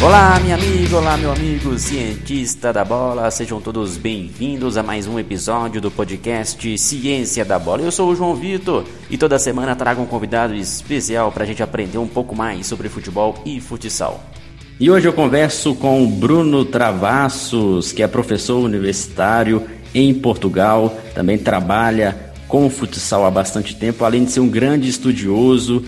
Olá, minha amiga, olá, meu amigo cientista da bola, sejam todos bem-vindos a mais um episódio do podcast Ciência da Bola. Eu sou o João Vitor e toda semana trago um convidado especial para a gente aprender um pouco mais sobre futebol e futsal. E hoje eu converso com o Bruno Travassos, que é professor universitário em Portugal, também trabalha com futsal há bastante tempo, além de ser um grande estudioso,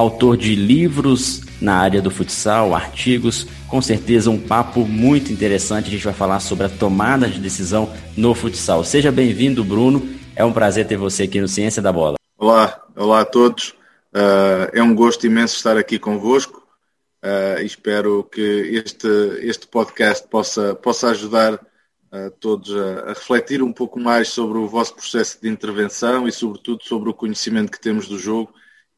autor de livros na área do futsal, artigos, com certeza um papo muito interessante. A gente vai falar sobre a tomada de decisão no futsal. Seja bem-vindo, Bruno. É um prazer ter você aqui no Ciência da Bola. Olá, olá a todos. Uh, é um gosto imenso estar aqui convosco. Uh, espero que este, este podcast possa, possa ajudar uh, todos a, a, refletir um pouco mais sobre o vosso processo de intervenção e, sobretudo, sobre o conhecimento que temos do jogo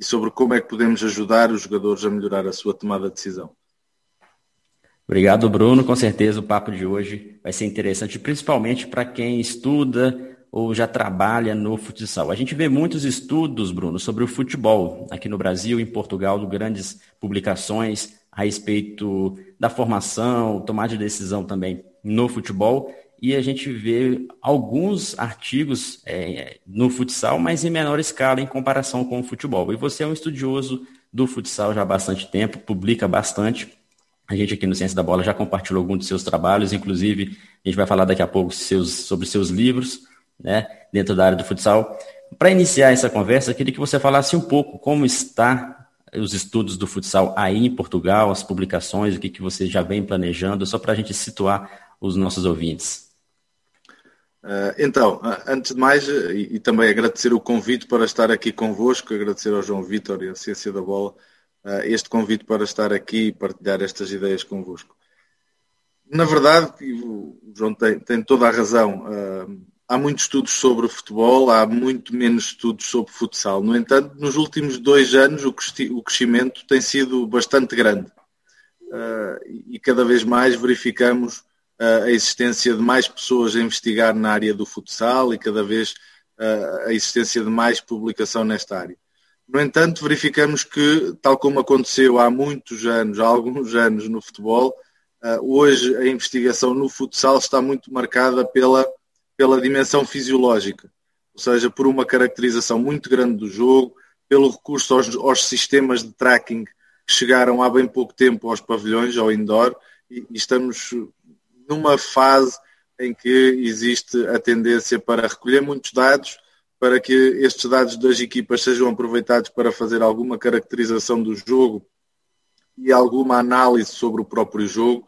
e sobre como é que podemos ajudar os jogadores a melhorar a sua tomada de decisão. Obrigado, Bruno. Com certeza o papo de hoje vai ser interessante, principalmente para quem estuda ou já trabalha no futsal. A gente vê muitos estudos, Bruno, sobre o futebol aqui no Brasil e em Portugal, grandes publicações a respeito da formação, tomada de decisão também no futebol e a gente vê alguns artigos é, no futsal, mas em menor escala em comparação com o futebol. E você é um estudioso do futsal já há bastante tempo, publica bastante. A gente aqui no Ciência da Bola já compartilhou alguns dos seus trabalhos, inclusive a gente vai falar daqui a pouco seus, sobre seus livros, né, dentro da área do futsal. Para iniciar essa conversa, queria que você falasse um pouco como está os estudos do futsal aí em Portugal, as publicações, o que, que você já vem planejando, só para a gente situar os nossos ouvintes. Uh, então, antes de mais, e, e, também agradecer o convite para estar aqui convosco, agradecer ao João Vitor e à Ciência da Bola este convite para estar aqui e partilhar estas ideias convosco. Na verdade, o João tem, tem toda a razão. Há muitos estudos sobre futebol, há muito menos estudos sobre futsal. No entanto, nos últimos dois anos o crescimento tem sido bastante grande. e cada vez mais verificamos a existência de mais pessoas a investigar na área do futsal e cada vez a existência de mais publicação nesta área. No entanto, verificamos que, tal como aconteceu há muitos anos, há alguns anos no futebol, hoje a investigação no futsal está muito marcada pela, pela dimensão fisiológica, ou seja, por uma caracterização muito grande do jogo, pelo recurso aos, aos sistemas de tracking que chegaram há bem pouco tempo aos pavilhões, ao indoor, e, e estamos numa fase em que existe a tendência para recolher muitos dados, para que estes dados das equipas sejam aproveitados para fazer alguma caracterização do jogo e alguma análise sobre o próprio jogo,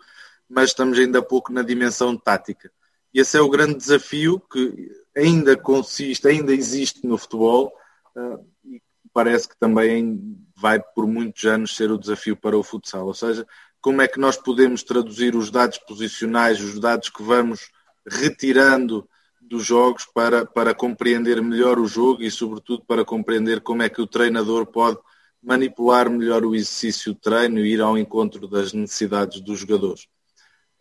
mas estamos ainda pouco na dimensão tática. E esse é o grande desafio que ainda consiste, ainda existe no futebol uh, e parece que também vai por muitos anos ser o desafio para o futsal. Ou seja, como é que nós podemos traduzir os dados posicionais, os dados que vamos retirando dos jogos para, para compreender melhor o jogo e, sobretudo, para compreender como é que o treinador pode manipular melhor o exercício de treino e ir ao encontro das necessidades dos jogadores.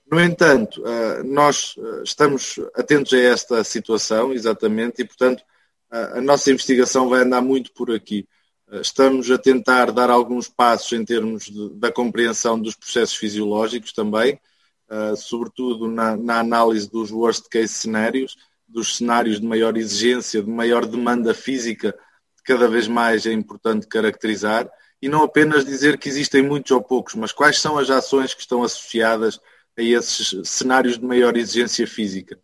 No entanto, eh, nós eh, estamos atentos a esta situação, exatamente, e, portanto, a nossa investigação vai andar muito por aqui. Estamos a tentar dar alguns passos em termos de, da compreensão dos processos fisiológicos também, uh, sobretudo na, na, análise dos worst case cenários, dos cenários de maior exigência, de maior demanda física, cada vez mais é importante caracterizar, e não apenas dizer que existem muitos ou poucos, mas quais são as ações que estão associadas a esses cenários de maior exigência física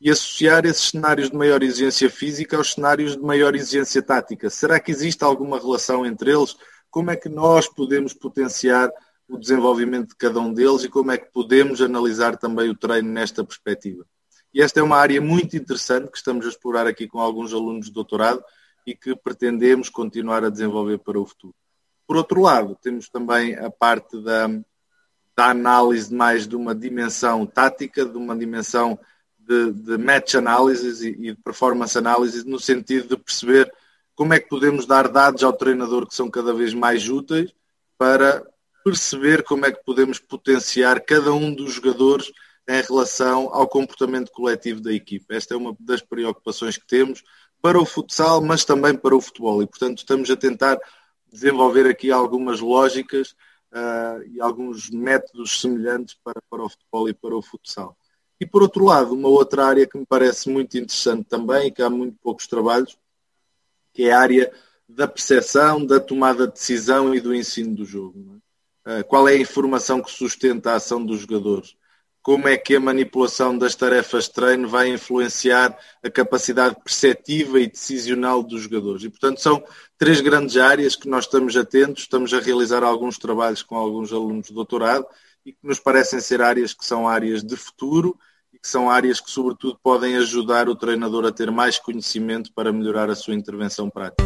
e associar esses cenários de maior exigência física aos cenários de maior exigência tática. Será que existe alguma relação entre eles? Como é que nós podemos potenciar o desenvolvimento de cada um deles e como é que podemos analisar também o treino nesta perspectiva? E esta é uma área muito interessante que estamos a explorar aqui com alguns alunos de doutorado e que pretendemos continuar a desenvolver para o futuro. Por outro lado, temos também a parte da, da análise mais de uma dimensão tática, de uma dimensão de, de match analysis e, e de performance analysis no sentido de perceber como é que podemos dar dados ao treinador que são cada vez mais úteis para perceber como é que podemos potenciar cada um dos jogadores em relação ao comportamento coletivo da equipa. Esta é uma das preocupações que temos para o futsal, mas também para o futebol. E, portanto, estamos a tentar desenvolver aqui algumas lógicas uh, e alguns métodos semelhantes para, para o futebol e para o futsal. E por outro lado, uma outra área que me parece muito interessante também, que há muito poucos trabalhos, que é a área da percepção, da tomada de decisão e do ensino do jogo. É? Uh, qual é a informação que sustenta a ação dos jogadores? Como é que a manipulação das tarefas de treino vai influenciar a capacidade perceptiva e decisional dos jogadores? E, portanto, são três grandes áreas que nós estamos atentos, estamos a realizar alguns trabalhos com alguns alunos de doutorado e que nos parecem ser áreas que são áreas de futuro que são áreas que, sobretudo, podem ajudar o treinador a ter mais conhecimento para melhorar a sua intervenção prática.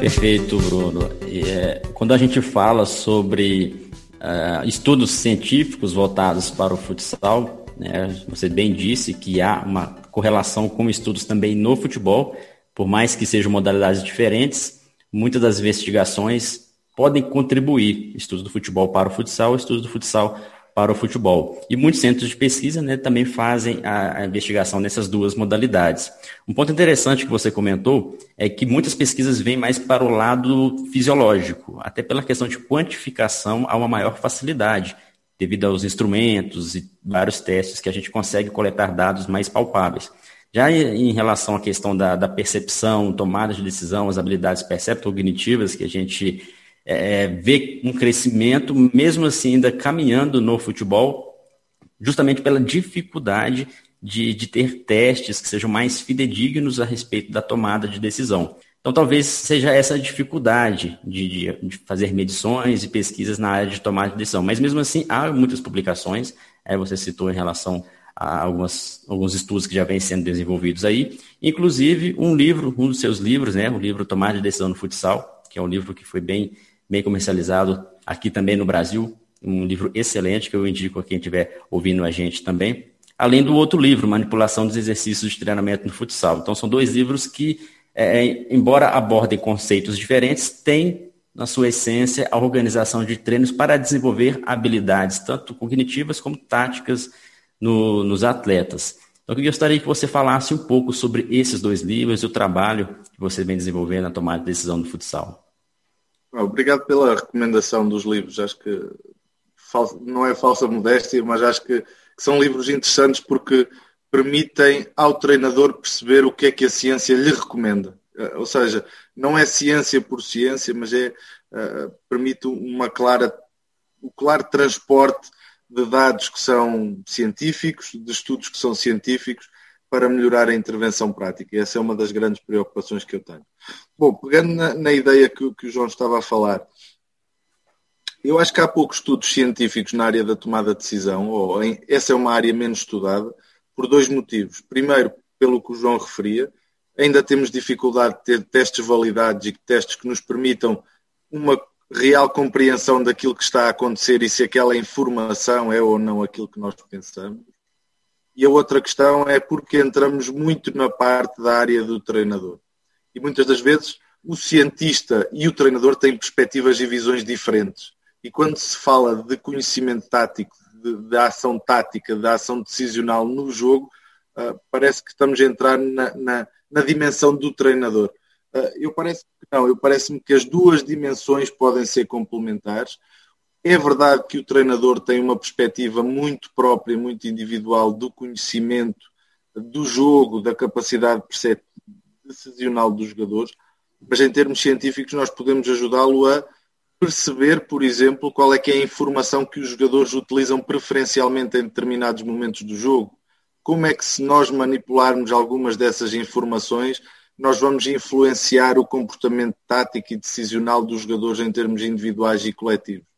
Perfeito, Bruno. É, quando a gente fala sobre uh, estudos científicos voltados para o futsal, né? Você bem disse que há uma correlação com estudos também no futebol, por mais que sejam modalidades diferentes, muitas das investigações podem contribuir, estudos do futebol para o futsal, estudos do futsal para o futebol. E muitos centros de pesquisa né, também fazem a, a, investigação nessas duas modalidades. Um ponto interessante que você comentou é que muitas pesquisas vêm mais para o lado fisiológico, até pela questão de quantificação há uma maior facilidade devido aos instrumentos e vários testes que a gente consegue coletar dados mais palpáveis. Já em relação à questão da, da percepção, tomada de decisão, as habilidades percepto-cognitivas, que a gente é, um crescimento, mesmo assim ainda caminhando no futebol, justamente pela dificuldade de, de ter testes que sejam mais fidedignos a respeito da tomada de decisão. Então, talvez seja essa dificuldade de, de, de, fazer medições e pesquisas na área de tomada de decisão. Mas, mesmo assim, há muitas publicações. É, você citou em relação a algumas, alguns estudos que já vêm sendo desenvolvidos aí. Inclusive, um livro, um dos seus livros, né, o livro Tomada de Decisão no Futsal, que é um livro que foi bem, bem comercializado aqui também no Brasil. Um livro excelente que eu indico a quem estiver ouvindo a gente também. Além do outro livro, Manipulação dos Exercícios de Treinamento no Futsal. Então, são dois livros que é, embora abordem conceitos diferentes, tem na sua essência a organização de treinos para desenvolver habilidades, tanto cognitivas como táticas no, nos atletas. Então, eu gostaria que você falasse um pouco sobre esses dois livros e o trabalho que você vem desenvolvendo na tomada de decisão do futsal. Obrigado pela recomendação dos livros. Acho que não é falsa modéstia, mas acho que são livros interessantes porque permitem ao treinador perceber o que é que a ciência lhe recomenda. Eh, ou seja, não é ciência por ciência, mas é, uh, permite uma clara, o claro transporte de dados que são científicos, de estudos que são científicos, para melhorar a intervenção prática. E essa é uma das grandes preocupações que eu tenho. Bom, pegando na, na ideia que, que, o João estava a falar, eu acho que há poucos estudos científicos na área da tomada de decisão, ou em, essa é uma área menos estudada, por dois motivos. Primeiro, pelo que o João referia, ainda temos dificuldade de ter testes validados e testes que nos permitam uma real compreensão daquilo que está a acontecer e se aquela informação é ou não aquilo que nós pensamos. E a outra questão é porque entramos muito na parte da área do treinador. E muitas das vezes o cientista e o treinador têm perspectivas e visões diferentes. E quando se fala de conhecimento tático, da ação tática, da ação decisional no jogo, uh, parece que estamos a entrar na, na, na dimensão do treinador. Uh, eu parece que não, eu parece-me que as duas dimensões podem ser complementares. É verdade que o treinador tem uma perspectiva muito própria, muito individual do conhecimento do jogo, da capacidade decisional dos jogadores, mas em termos científicos nós podemos ajudá-lo a perceber, por exemplo, qual é que é a informação que os jogadores utilizam preferencialmente em determinados momentos do jogo. Como é que se nós manipularmos algumas dessas informações, nós vamos influenciar o comportamento tático e decisional dos jogadores em termos individuais e coletivos.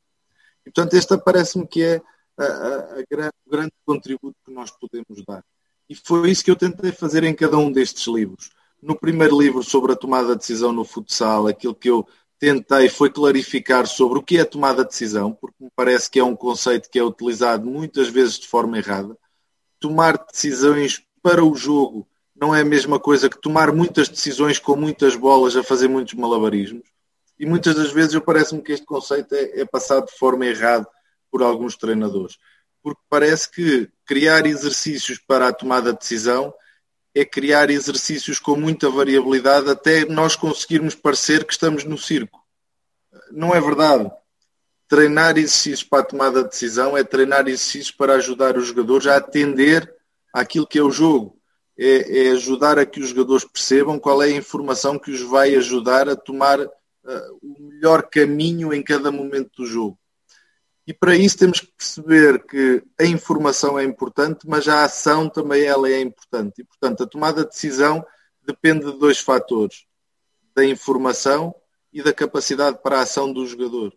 E, portanto, este parece-me que é a, a, a, o grande contributo que nós podemos dar. E foi isso que eu tentei fazer em cada um destes livros. No primeiro livro sobre a tomada de decisão no futsal, aquilo que eu tentei foi clarificar sobre o que é tomada de decisão, porque me parece que é um conceito que é utilizado muitas vezes de forma errada. Tomar decisões para o jogo não é a mesma coisa que tomar muitas decisões com muitas bolas a fazer muitos malabarismos. E muitas das vezes eu parece-me que este conceito é, é passado de forma errada por alguns treinadores. Porque parece que criar exercícios para a tomada de decisão é criar exercícios com muita variabilidade até nós conseguirmos parecer que estamos no circo. Não é verdade. Treinar exercícios para a tomada de decisão é treinar exercícios para ajudar os jogadores a atender àquilo que é o jogo. É, é ajudar a que os jogadores percebam qual é a informação que os vai ajudar a tomar uh, o melhor caminho em cada momento do jogo. E para isso temos que perceber que a informação é importante, mas a ação também ela é importante. E, portanto, a tomada de decisão depende de dois fatores: da informação e da capacidade para a ação do jogador.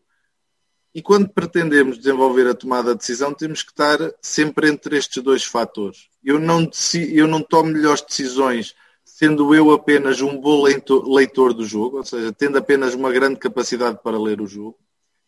E quando pretendemos desenvolver a tomada de decisão, temos que estar sempre entre estes dois fatores. Eu não, eu não tomo melhores decisões sendo eu apenas um bom leitor do jogo, ou seja, tendo apenas uma grande capacidade para ler o jogo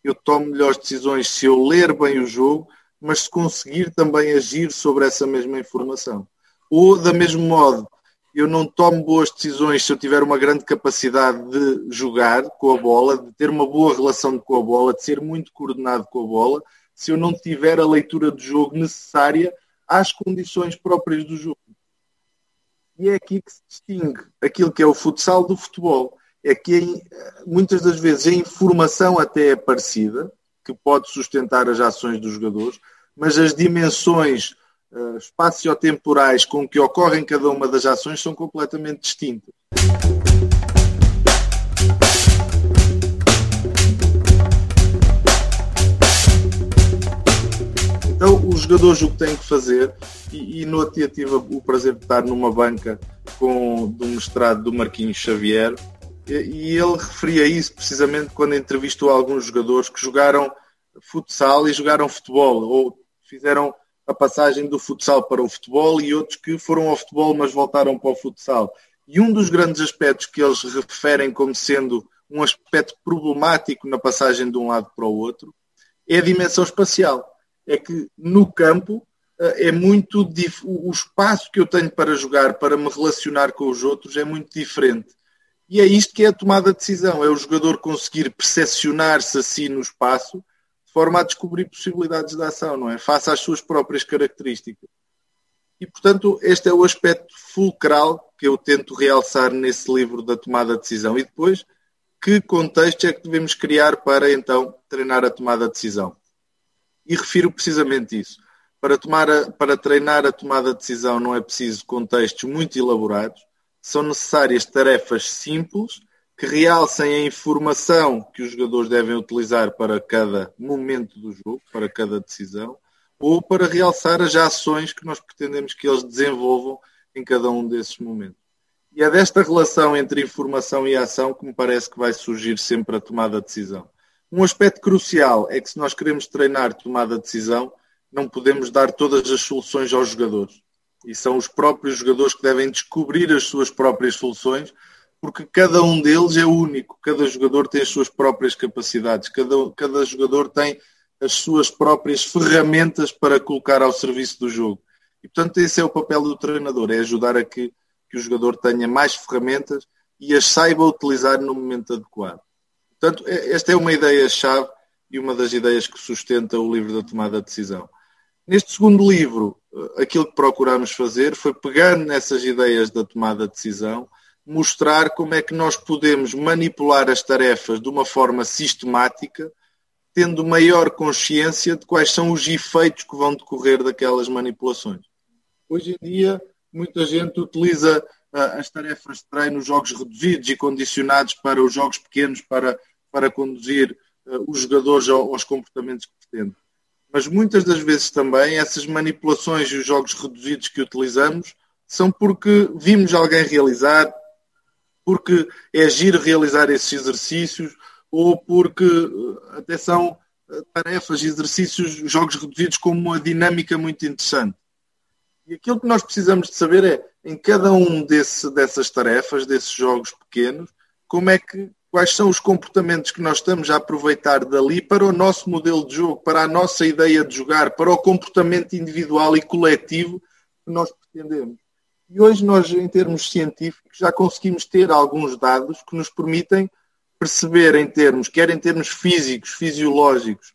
eu tomo melhores decisões se eu ler bem o jogo, mas se conseguir também agir sobre essa mesma informação. Ou, da mesmo modo, eu não tomo boas decisões se eu tiver uma grande capacidade de jogar com a bola, de ter uma boa relação com a bola, de ser muito coordenado com a bola, se eu não tiver a leitura do jogo necessária às condições próprias do jogo. E é aqui que se distingue aquilo que é o futsal do futebol é que muitas das vezes a informação até é parecida, que pode sustentar as ações dos jogadores, mas as dimensões uh, espaciotemporais com que ocorrem cada uma das ações são completamente distintas. Então, os jogadores o que têm que fazer, e, e no dia tive o prazer de estar numa banca com, do mestrado do Marquinhos Xavier, e ele referia isso precisamente quando entrevistou alguns jogadores que jogaram futsal e jogaram futebol, ou fizeram a passagem do futsal para o futebol e outros que foram ao futebol mas voltaram para o futsal. E um dos grandes aspectos que eles referem como sendo um aspecto problemático na passagem de um lado para o outro é a dimensão espacial. É que no campo eh, é muito o espaço que eu tenho para jogar, para me relacionar com os outros é muito diferente e é isto que é a tomada de decisão, é o jogador conseguir percepcionar-se assim no espaço de forma a descobrir possibilidades de ação, não é? Face às suas próprias características. E, portanto, este é o aspecto fulcral que eu tento realçar nesse livro da tomada de decisão. E depois, que contexto é que devemos criar para, então, treinar a tomada de decisão? E refiro precisamente isso. Para, tomar a, para treinar a tomada de decisão não é preciso contextos muito elaborados, são necessárias tarefas simples que realcem a informação que os jogadores devem utilizar para cada momento do jogo, para cada decisão, ou para realçar as ações que nós pretendemos que eles desenvolvam em cada um desses momentos. E é desta relação entre informação e ação que me parece que vai surgir sempre a tomada de decisão. Um aspecto crucial é que se nós queremos treinar tomada de decisão, não podemos dar todas as soluções aos jogadores. E são os próprios jogadores que devem descobrir as suas próprias soluções, porque cada um deles é único. Cada jogador tem as suas próprias capacidades, cada, cada jogador tem as suas próprias ferramentas para colocar ao serviço do jogo. E, portanto, esse é o papel do treinador, é ajudar a que, que o jogador tenha mais ferramentas e as saiba utilizar no momento adequado. Portanto, esta é uma ideia-chave e uma das ideias que sustenta o livro da tomada de decisão. Neste segundo livro, eh, aquilo que procuramos fazer foi pegar nessas ideias da tomada de decisão, mostrar como é que nós podemos manipular as tarefas de uma forma sistemática, tendo maior consciência de quais são os efeitos que vão decorrer daquelas manipulações. Hoje em dia, muita gente utiliza as tarefas de treino, jogos reduzidos e condicionados para os jogos pequenos, para, para conduzir uh, os jogadores aos comportamentos que pretendem mas muitas das vezes também essas manipulações e os jogos reduzidos que utilizamos são porque vimos alguém realizar, porque é giro realizar esses exercícios, ou porque eh, até são eh, tarefas, exercícios, jogos reduzidos com uma dinâmica muito interessante. E aquilo que nós precisamos de saber é, em cada um desse, dessas tarefas, desses jogos pequenos, como é que quais são os comportamentos que nós estamos a aproveitar dali para o nosso modelo de jogo, para a nossa ideia de jogar, para o comportamento individual e coletivo que nós pretendemos. E hoje nós, em termos científicos, já conseguimos ter alguns dados que nos permitem perceber em termos, quer em termos físicos, fisiológicos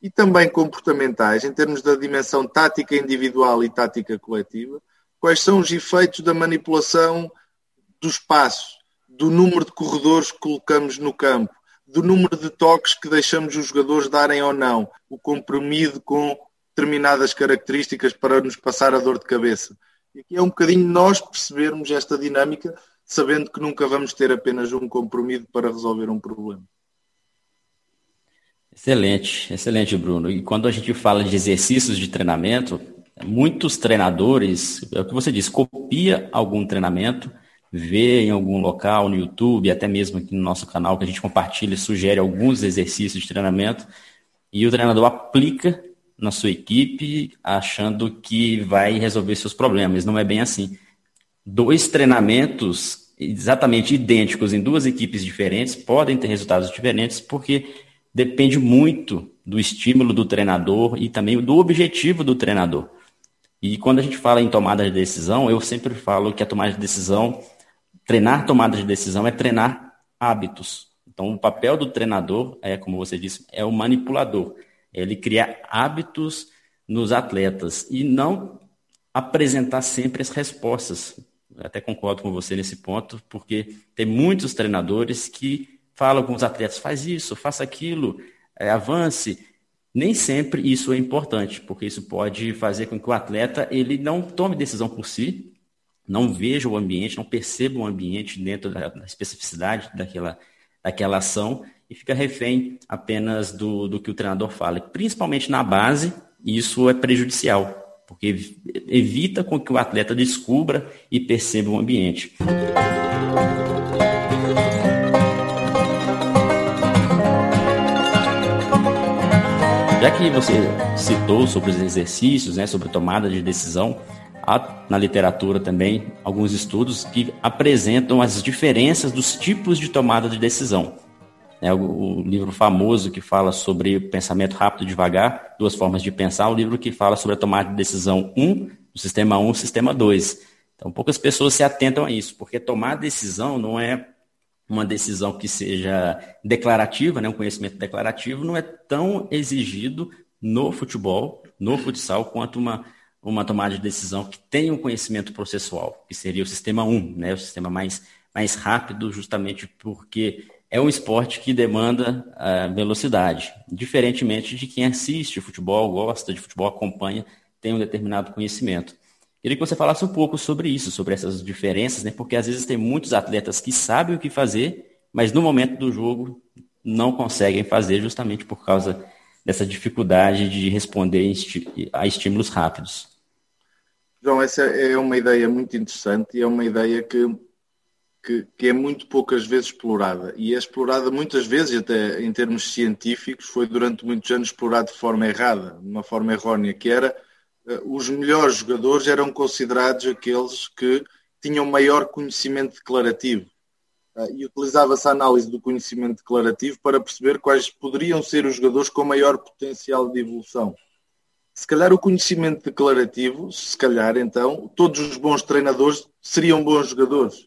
e também comportamentais, em termos da dimensão tática individual e tática coletiva, quais são os efeitos da manipulação do espaço, do número de corredores que colocamos no campo, do número de toques que deixamos os jogadores darem ou não, o comprimido com determinadas características para nos passar a dor de cabeça. E aqui é um bocadinho nós percebermos esta dinâmica, sabendo que nunca vamos ter apenas um comprimido para resolver um problema. Excelente, excelente, Bruno. E quando a gente fala de exercícios de treinamento, muitos treinadores, é o que você disse, copia algum treinamento, vê em algum local, no YouTube, até mesmo aqui no nosso canal, que a gente compartilha e sugere alguns exercícios de treinamento, e o treinador aplica na sua equipe, achando que vai resolver seus problemas. Não é bem assim. Dois treinamentos exatamente idênticos em duas equipes diferentes podem ter resultados diferentes, porque depende muito do estímulo do treinador e também do objetivo do treinador. E quando a gente fala em tomada de decisão, eu sempre falo que a tomada de decisão, treinar tomada de decisão é treinar hábitos. Então, o papel do treinador, é, como você disse, é o manipulador. Ele cria hábitos nos atletas e não apresentar sempre as respostas. Eu até concordo com você nesse ponto, porque tem muitos treinadores que falam com os atletas, faz isso, faça aquilo, é, avance. Nem sempre isso é importante, porque isso pode fazer com que o atleta ele não tome decisão por si, não veja o ambiente, não perceba o ambiente dentro da, da especificidade daquela, daquela ação e fica refém apenas do, do que o treinador fala. Principalmente na base, isso é prejudicial, porque evita com que o atleta descubra e perceba o ambiente. Já que você citou sobre os exercícios, né, sobre tomada de decisão, há na literatura também alguns estudos que apresentam as diferenças dos tipos de tomada de decisão. É o, o, livro famoso que fala sobre pensamento rápido e devagar, duas formas de pensar, o livro que fala sobre a tomada de decisão 1, o sistema 1, sistema 2. Então, poucas pessoas se atentam a isso, porque tomar decisão não é uma decisão que seja declarativa, né, um conhecimento declarativo, não é tão exigido no futebol, no futsal, quanto uma, uma tomada de decisão que tem um conhecimento processual, que seria o sistema 1, né, o sistema mais, mais rápido, justamente porque é um esporte que demanda uh, velocidade, diferentemente de quem assiste futebol, gosta de futebol, acompanha, tem um determinado conhecimento. Queria que você falasse um pouco sobre isso, sobre essas diferenças, né? Porque às vezes tem muitos atletas que sabem o que fazer, mas no momento do jogo não conseguem fazer justamente por causa dessa dificuldade de responder a estímulos rápidos. João, essa é uma ideia muito interessante e é uma ideia que, que, que, é muito poucas vezes explorada. E é explorada muitas vezes, até em termos científicos, foi durante muitos anos explorada de forma errada, de uma forma errónea, que era os melhores jogadores eram considerados aqueles que tinham maior conhecimento declarativo. Eh, e utilizava-se a análise do conhecimento declarativo para perceber quais poderiam ser os jogadores com maior potencial de evolução. Se calhar o conhecimento declarativo, se calhar então, todos os bons treinadores seriam bons jogadores.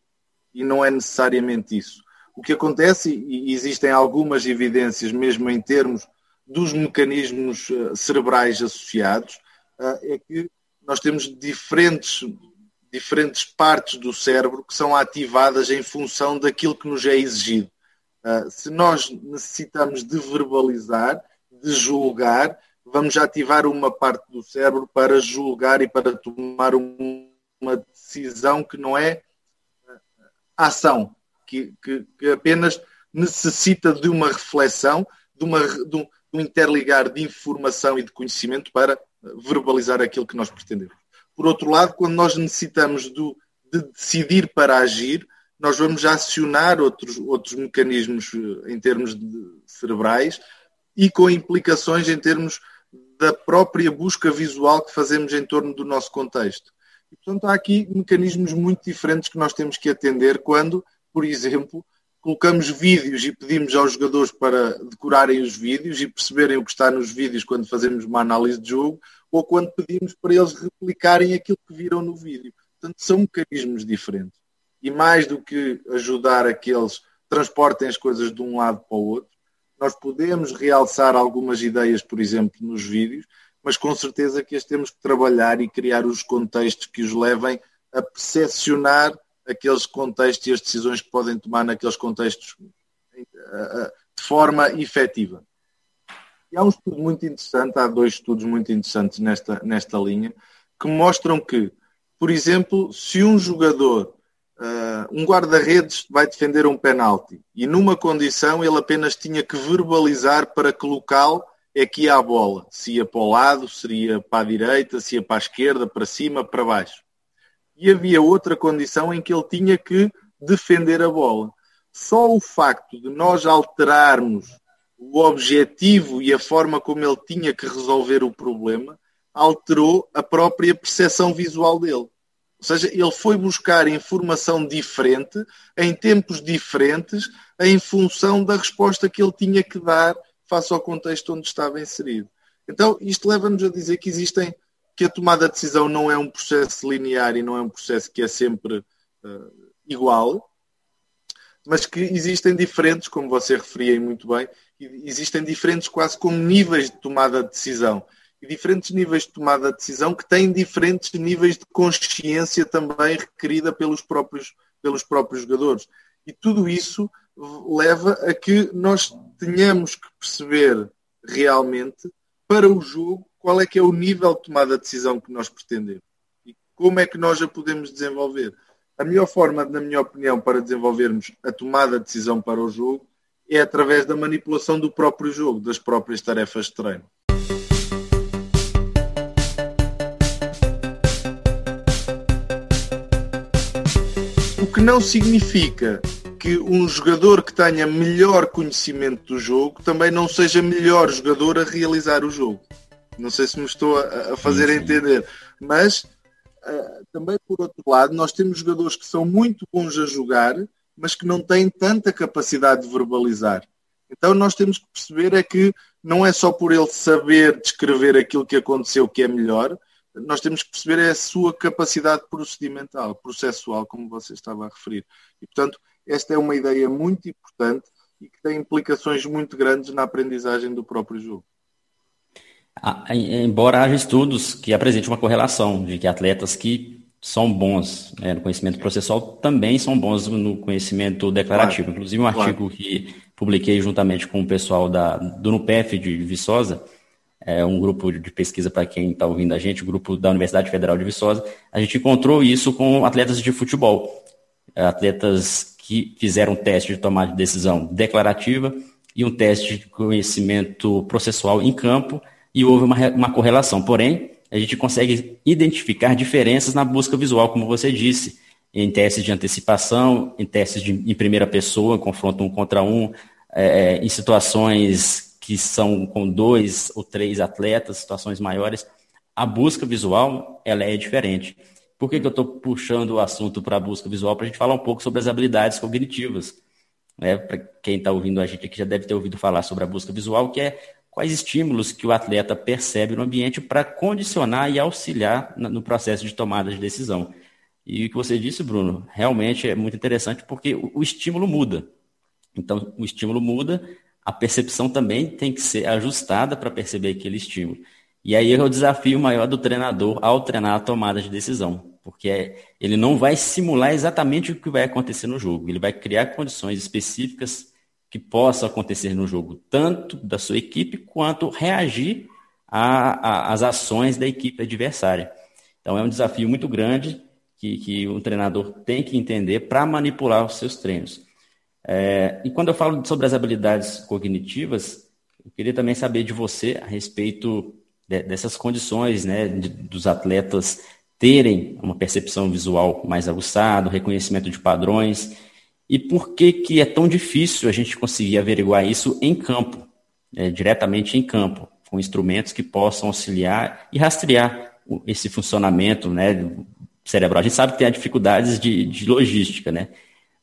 E não é necessariamente isso. O que acontece, e existem algumas evidências mesmo em termos dos mecanismos eh, cerebrais associados, é que nós temos diferentes, diferentes partes do cérebro que são ativadas em função daquilo que nos é exigido. Ah, se nós necessitamos de verbalizar, de julgar, vamos ativar uma parte do cérebro para julgar e para tomar uma decisão que não é ação, que, que, que apenas necessita de uma reflexão, de, uma, de, um, de um interligar de informação e de conhecimento para verbalizar aquilo que nós pretendemos. Por outro lado, quando nós necessitamos do, de decidir para agir, nós vamos acionar outros, outros mecanismos eh, em termos cerebrais e com implicações em termos da própria busca visual que fazemos em torno do nosso contexto. E, portanto, há aqui mecanismos muito diferentes que nós temos que atender quando, por exemplo, colocamos vídeos e pedimos aos jogadores para decorarem os vídeos e perceberem o que está nos vídeos quando fazemos uma análise de jogo, ou quando pedimos para eles replicarem aquilo que viram no vídeo. Portanto, são mecanismos diferentes. E mais do que ajudar a que eles transportem as coisas de um lado para o outro, nós podemos realçar algumas ideias, por exemplo, nos vídeos, mas com certeza que as temos que trabalhar e criar os contextos que os levem a percepcionar aqueles contextos e as decisões que podem tomar naqueles contextos de forma efetiva. E há um estudo muito interessante, há dois estudos muito interessantes nesta, nesta linha, que mostram que, por exemplo, se um jogador, uh, um guarda-redes vai defender um penalti e numa condição ele apenas tinha que verbalizar para que local é que ia a bola. Se ia para o lado, seria para a direita, se ia para a esquerda, para cima, para baixo. E havia outra condição em que ele tinha que defender a bola. Só o facto de nós alterarmos o objetivo e a forma como ele tinha que resolver o problema alterou a própria percepção visual dele. Ou seja, ele foi buscar informação diferente, em tempos diferentes, em função da resposta que ele tinha que dar face ao contexto onde estava inserido. Então, isto leva-nos a dizer que existem, que a tomada de decisão não é um processo linear e não é um processo que é sempre uh, igual, mas que existem diferentes, como você referia muito bem, existem diferentes quase como níveis de tomada de decisão. E diferentes níveis de tomada de decisão que têm diferentes níveis de consciência também requerida pelos próprios, pelos próprios jogadores. E tudo isso leva a que nós tenhamos que perceber realmente para o jogo qual é que é o nível de tomada de decisão que nós pretendemos e como é que nós a podemos desenvolver. A melhor forma, na minha opinião, para desenvolvermos a tomada de decisão para o jogo é através da manipulação do próprio jogo, das próprias tarefas de treino. O que não significa que um jogador que tenha melhor conhecimento do jogo também não seja melhor jogador a realizar o jogo. Não sei se me estou a, fazer sim, sim. entender, mas uh, também por outro lado, nós temos jogadores que são muito bons a jogar, mas que não têm tanta capacidade de verbalizar. Então nós temos que perceber é que não é só por ele saber descrever aquilo que aconteceu que é melhor, nós temos que perceber é a sua capacidade procedimental, processual, como você estava a referir. E, portanto, esta é uma ideia muito importante e que tem implicações muito grandes na aprendizagem do próprio jogo. Embora haja estudos que apresentem uma correlação de que atletas que são bons né, no conhecimento processual também são bons no conhecimento declarativo. Claro. Inclusive, um artigo claro. que publiquei juntamente com o pessoal da, do NUPEF de Viçosa, é um grupo de pesquisa para quem está ouvindo a gente, o um grupo da Universidade Federal de Viçosa, a gente encontrou isso com atletas de futebol, atletas que fizeram um teste de tomada de decisão declarativa e um teste de conhecimento processual em campo, e houve uma, uma correlação. Porém, a gente consegue identificar diferenças na busca visual, como você disse, em testes de antecipação, em testes de, em primeira pessoa, confronto um contra um, é, é, em situações que são com dois ou três atletas, situações maiores, a busca visual ela é diferente. Por que, que eu estou puxando o assunto para a busca visual? Para a gente falar um pouco sobre as habilidades cognitivas. Né? Para quem está ouvindo a gente aqui já deve ter ouvido falar sobre a busca visual, que é quais estímulos que o atleta percebe no ambiente para condicionar e auxiliar no processo de tomada de decisão. E o que você disse, Bruno, realmente é muito interessante porque o estímulo muda. Então, o estímulo muda, a percepção também tem que ser ajustada para perceber aquele estímulo. E aí é o desafio maior do treinador ao treinar a tomada de decisão, porque ele não vai simular exatamente o que vai acontecer no jogo, ele vai criar condições específicas que possa acontecer no jogo, tanto da sua equipe quanto reagir às ações da equipe adversária. Então é um desafio muito grande que, que um treinador tem que entender para manipular os seus treinos. É, e quando eu falo sobre as habilidades cognitivas, eu queria também saber de você a respeito de, dessas condições, né, de, dos atletas terem uma percepção visual mais aguçada, reconhecimento de padrões e por que, que é tão difícil a gente conseguir averiguar isso em campo, é, diretamente em campo, com instrumentos que possam auxiliar e rastrear esse funcionamento né, cerebral. A gente sabe que tem dificuldades de, de logística, né?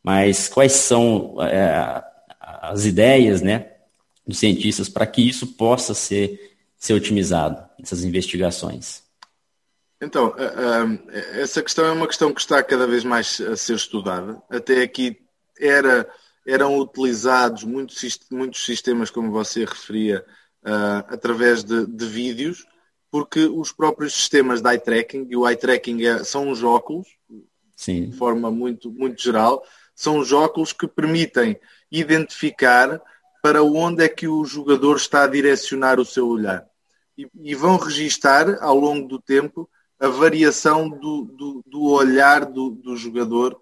mas quais são é, as ideias né, dos cientistas para que isso possa ser, ser otimizado, essas investigações? Então, é, é, essa questão é uma questão que está cada vez mais a ser estudada. Até aqui era, eram utilizados muitos, muitos sistemas, como você referia, uh, através de, de vídeos, porque os próprios sistemas de eye tracking, e o eye tracking é, são uns óculos, Sim. de forma muito, muito geral, são os óculos que permitem identificar para onde é que o jogador está a direcionar o seu olhar. E, e vão registar ao longo do tempo a variação do, do, do olhar do, do jogador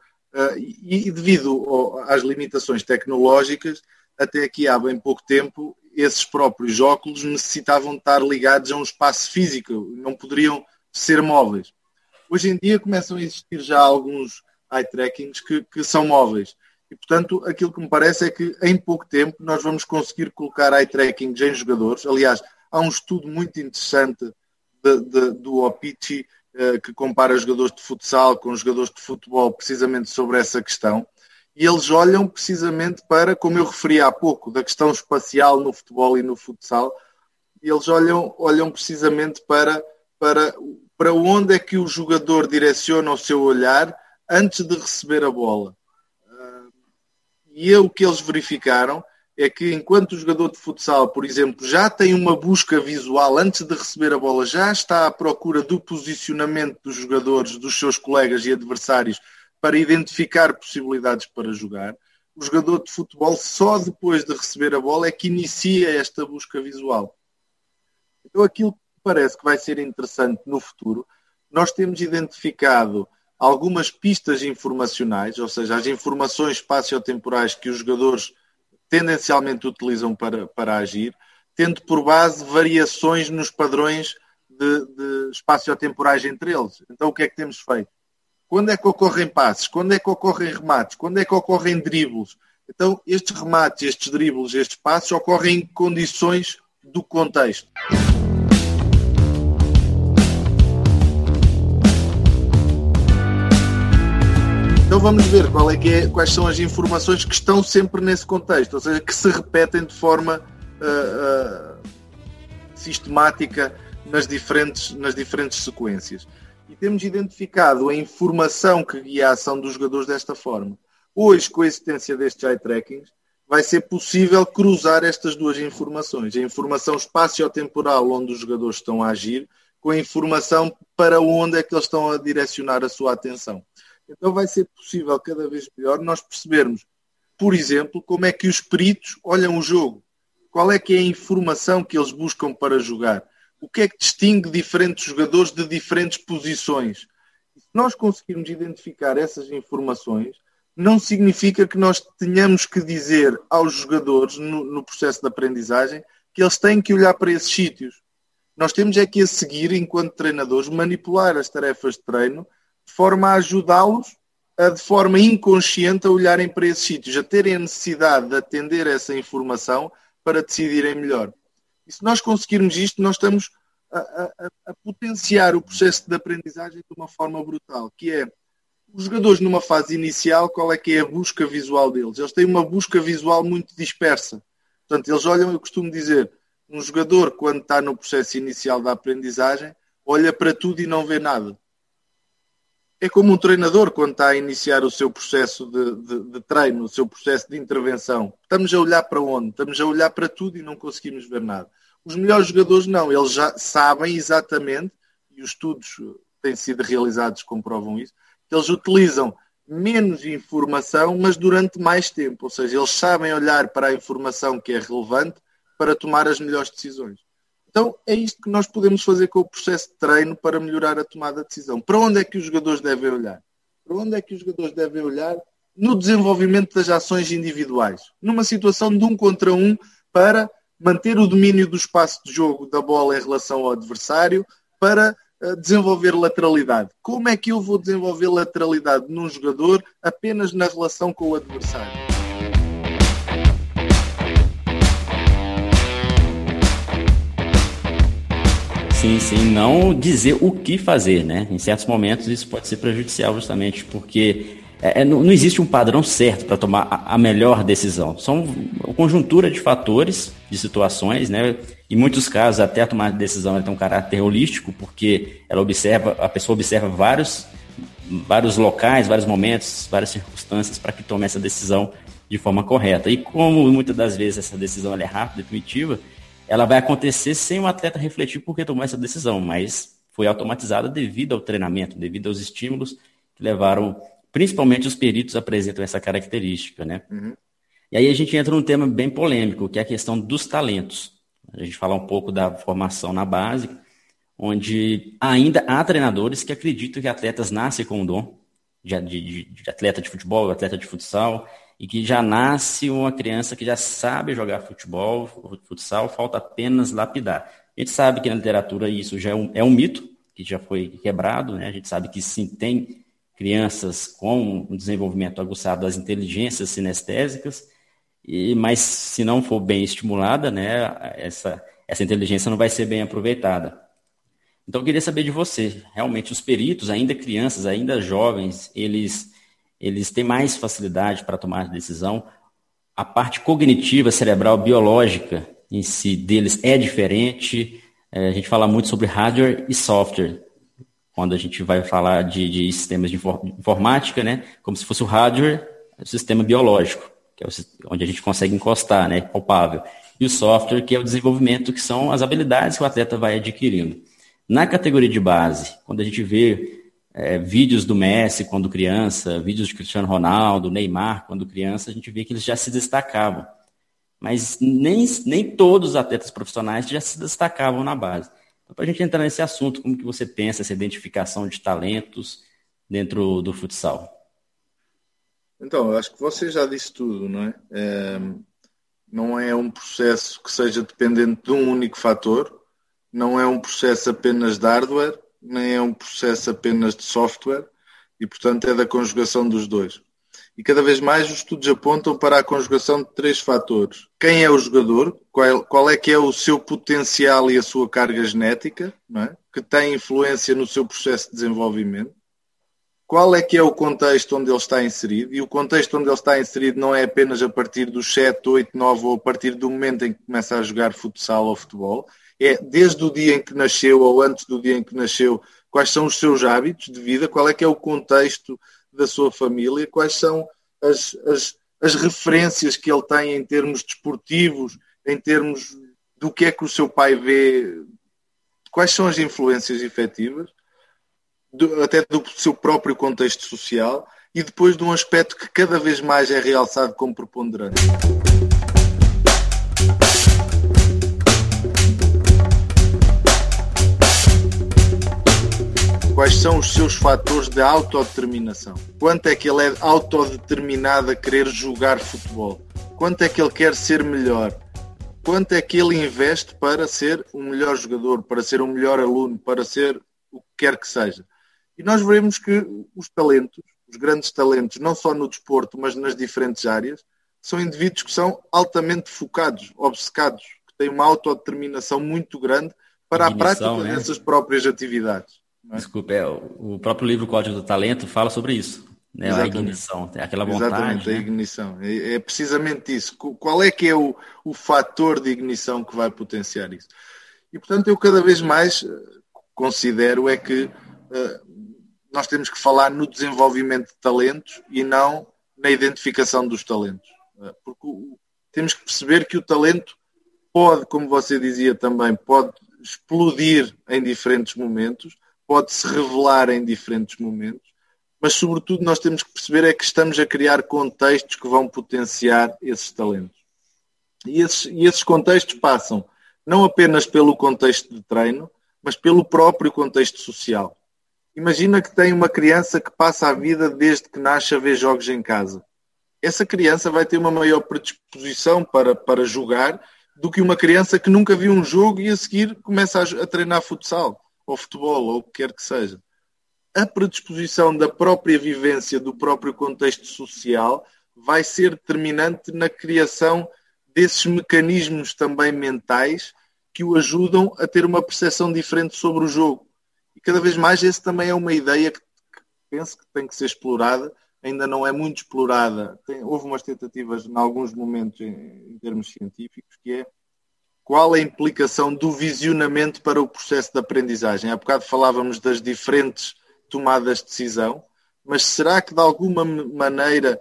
e, e, devido às limitações tecnológicas, até aqui há bem pouco tempo, esses próprios óculos necessitavam estar ligados a um espaço físico, não poderiam ser móveis. Hoje em dia começam a existir já alguns eye trackings que, que são móveis. E, portanto, aquilo que me parece é que em pouco tempo nós vamos conseguir colocar eye tracking em jogadores. Aliás, há um estudo muito interessante de, de, do Opici que compara jogadores de futsal com jogadores de futebol precisamente sobre essa questão. E eles olham precisamente para, como eu referi há pouco, da questão espacial no futebol e no futsal, eles olham, olham precisamente para, para, para onde é que o jogador direciona o seu olhar antes de receber a bola. Ah, e o que eles verificaram é que enquanto o jogador de futsal, por exemplo, já tem uma busca visual antes de receber a bola, já está à procura do posicionamento dos jogadores, dos seus colegas e adversários para identificar possibilidades para jogar, o jogador de futebol só depois de receber a bola é que inicia esta busca visual. Então aquilo que parece que vai ser interessante no futuro, nós temos identificado algumas pistas informacionais, ou seja, as informações espaciotemporais que os jogadores tendencialmente utilizam para, para agir, tendo por base variações nos padrões de, de espaciotemporais entre eles. Então, o que é que temos feito? Quando é que ocorrem passes? Quando é que ocorrem remates? Quando é que ocorrem dribles? Então, estes remates, estes dribles, estes passes ocorrem em condições do contexto. Vamos ver qual é que é, quais são as informações que estão sempre nesse contexto, ou seja, que se repetem de forma uh, uh, sistemática nas diferentes, nas diferentes sequências. E temos identificado a informação que guia a ação dos jogadores desta forma. Hoje, com a existência destes eye trackings, vai ser possível cruzar estas duas informações. A informação espaço-temporal onde os jogadores estão a agir, com a informação para onde é que eles estão a direcionar a sua atenção. Então vai ser possível cada vez melhor nós percebermos, por exemplo, como é que os peritos olham o jogo. Qual é que é a informação que eles buscam para jogar? O que é que distingue diferentes jogadores de diferentes posições? Se nós conseguirmos identificar essas informações, não significa que nós tenhamos que dizer aos jogadores no, no processo de aprendizagem que eles têm que olhar para esses sítios. Nós temos é que a seguir, enquanto treinadores, manipular as tarefas de treino de forma a ajudá-los a, de forma inconsciente, a olharem para esses sítios, a terem a necessidade de atender essa informação para decidirem melhor. E se nós conseguirmos isto, nós estamos a, a, a potenciar o processo de aprendizagem de uma forma brutal, que é os jogadores numa fase inicial, qual é que é a busca visual deles? Eles têm uma busca visual muito dispersa. Portanto, eles olham, eu costumo dizer, um jogador, quando está no processo inicial da aprendizagem, olha para tudo e não vê nada é como um treinador quando está a iniciar o seu processo de, de, de, treino, o seu processo de intervenção. Estamos a olhar para onde? Estamos a olhar para tudo e não conseguimos ver nada. Os melhores jogadores não, eles já sabem exatamente, e os estudos têm sido realizados comprovam isso, que eles utilizam menos informação, mas durante mais tempo. Ou seja, eles sabem olhar para a informação que é relevante para tomar as melhores decisões. Então é isto que nós podemos fazer com o processo de treino para melhorar a tomada de decisão. Para onde é que os jogadores devem olhar? Para onde é que os jogadores devem olhar? No desenvolvimento das ações individuais. Numa situação de um contra um para manter o domínio do espaço de jogo da bola em relação ao adversário, para eh, desenvolver lateralidade. Como é que eu vou desenvolver lateralidade num jogador apenas na relação com o adversário? Sim, sim, não dizer o que fazer, né? Em certos momentos isso pode ser prejudicial justamente porque é, é não, não, existe um padrão certo para tomar a, a, melhor decisão. São conjuntura de fatores, de situações, né? Em muitos casos até a tomada de decisão tem um caráter holístico porque ela observa, a pessoa observa vários, vários locais, vários momentos, várias circunstâncias para que tome essa decisão de forma correta. E como muitas das vezes essa decisão é rápida, definitiva, ela vai acontecer sem o atleta refletir por que tomou essa decisão, mas foi automatizada devido ao treinamento, devido aos estímulos que levaram, principalmente os peritos apresentam essa característica, né? Uhum. E aí a gente entra num tema bem polêmico, que é a questão dos talentos. A gente fala um pouco da formação na base, onde ainda há treinadores que acreditam que atletas nascem com o dom de, de, de atleta de futebol, atleta de futsal, e que já nasce uma criança que já sabe jogar futebol, futsal, falta apenas lapidar. A gente sabe que na literatura isso já é um, é um mito, que já foi quebrado, né? A gente sabe que sim, tem crianças com um desenvolvimento aguçado das inteligências sinestésicas, e, mas se não for bem estimulada, né, essa, essa inteligência não vai ser bem aproveitada. Então eu queria saber de você, realmente os peritos, ainda crianças, ainda jovens, eles, eles têm mais facilidade para tomar decisão. A parte cognitiva, cerebral, biológica em si deles é diferente. É, a gente fala muito sobre hardware e software, quando a gente vai falar de, de sistemas de informática, né, como se fosse o hardware, o sistema biológico, que é o, onde a gente consegue encostar, né, palpável. E o software, que é o desenvolvimento, que são as habilidades que o atleta vai adquirindo. Na categoria de base, quando a gente vê é, vídeos do Messi quando criança, vídeos de Cristiano Ronaldo, Neymar quando criança, a gente vê que eles já se destacavam. Mas nem, nem todos os atletas profissionais já se destacavam na base. Então, para a gente entrar nesse assunto, como que você pensa essa identificação de talentos dentro do futsal? Então, eu acho que você já disse tudo, não é? é não é um processo que seja dependente de um único fator, não é um processo apenas de hardware, nem é um processo apenas de software, e portanto é da conjugação dos dois. E cada vez mais os estudos apontam para a conjugação de três fatores. Quem é o jogador, qual, qual é que é o seu potencial e a sua carga genética, é? que tem influência no seu processo de desenvolvimento. Qual é que é o contexto onde ele está inserido? E o contexto onde ele está inserido não é apenas a partir dos 7, 8, 9 ou a partir do momento em que começa a jogar futsal ou futebol, é desde o dia em que nasceu ou antes do dia em que nasceu, quais são os seus hábitos de vida, qual é que é o contexto da sua família, quais são as, as, as referências que ele tem em termos desportivos, em termos do que é que o seu pai vê, quais são as influências efetivas, do, até do seu próprio contexto social, e depois de um aspecto que cada vez mais é realçado como preponderante. quais são os seus fatores de autodeterminação. Quanto é que ele é autodeterminado a querer jogar futebol? Quanto é que ele quer ser melhor? Quanto é que ele investe para ser um melhor jogador, para ser um melhor aluno, para ser o que quer que seja? E nós veremos que os talentos, os grandes talentos, não só no desporto, mas nas diferentes áreas, são indivíduos que são altamente focados, obcecados, que têm uma autodeterminação muito grande para a prática né? dessas próprias atividades. Né? Desculpa, é, o próprio livro Código do Talento fala sobre isso. Né? A ignição, aquela vontade. Exatamente, né? a ignição. É, é, precisamente isso. Qual é que é o, o fator de ignição que vai potenciar isso? E, portanto, eu cada vez mais eh, considero é que uh, nós temos que falar no desenvolvimento de talentos e não na identificação dos talentos. Uh, porque temos que perceber que o talento pode, como você dizia também, pode explodir em diferentes momentos, pode se revelar em diferentes momentos, mas sobretudo nós temos que perceber é que estamos a criar contextos que vão potenciar esses talentos. E esses, e esses contextos passam não apenas pelo contexto de treino, mas pelo próprio contexto social. Imagina que tem uma criança que passa a vida desde que nasce a ver jogos em casa. Essa criança vai ter uma maior predisposição para, para jogar do que uma criança que nunca viu um jogo e a seguir começa a, a treinar futsal ou futebol, ou o que quer que seja. A predisposição da própria vivência, do próprio contexto social, vai ser determinante na criação desses mecanismos também mentais que o ajudam a ter uma percepção diferente sobre o jogo. E cada vez mais esse também é uma ideia que, que penso que tem que ser explorada, ainda não é muito explorada. Tem, houve umas tentativas em alguns momentos em, em termos científicos, que é qual a implicação do visionamento para o processo de aprendizagem? Há bocado falávamos das diferentes tomadas de decisão, mas será que de alguma maneira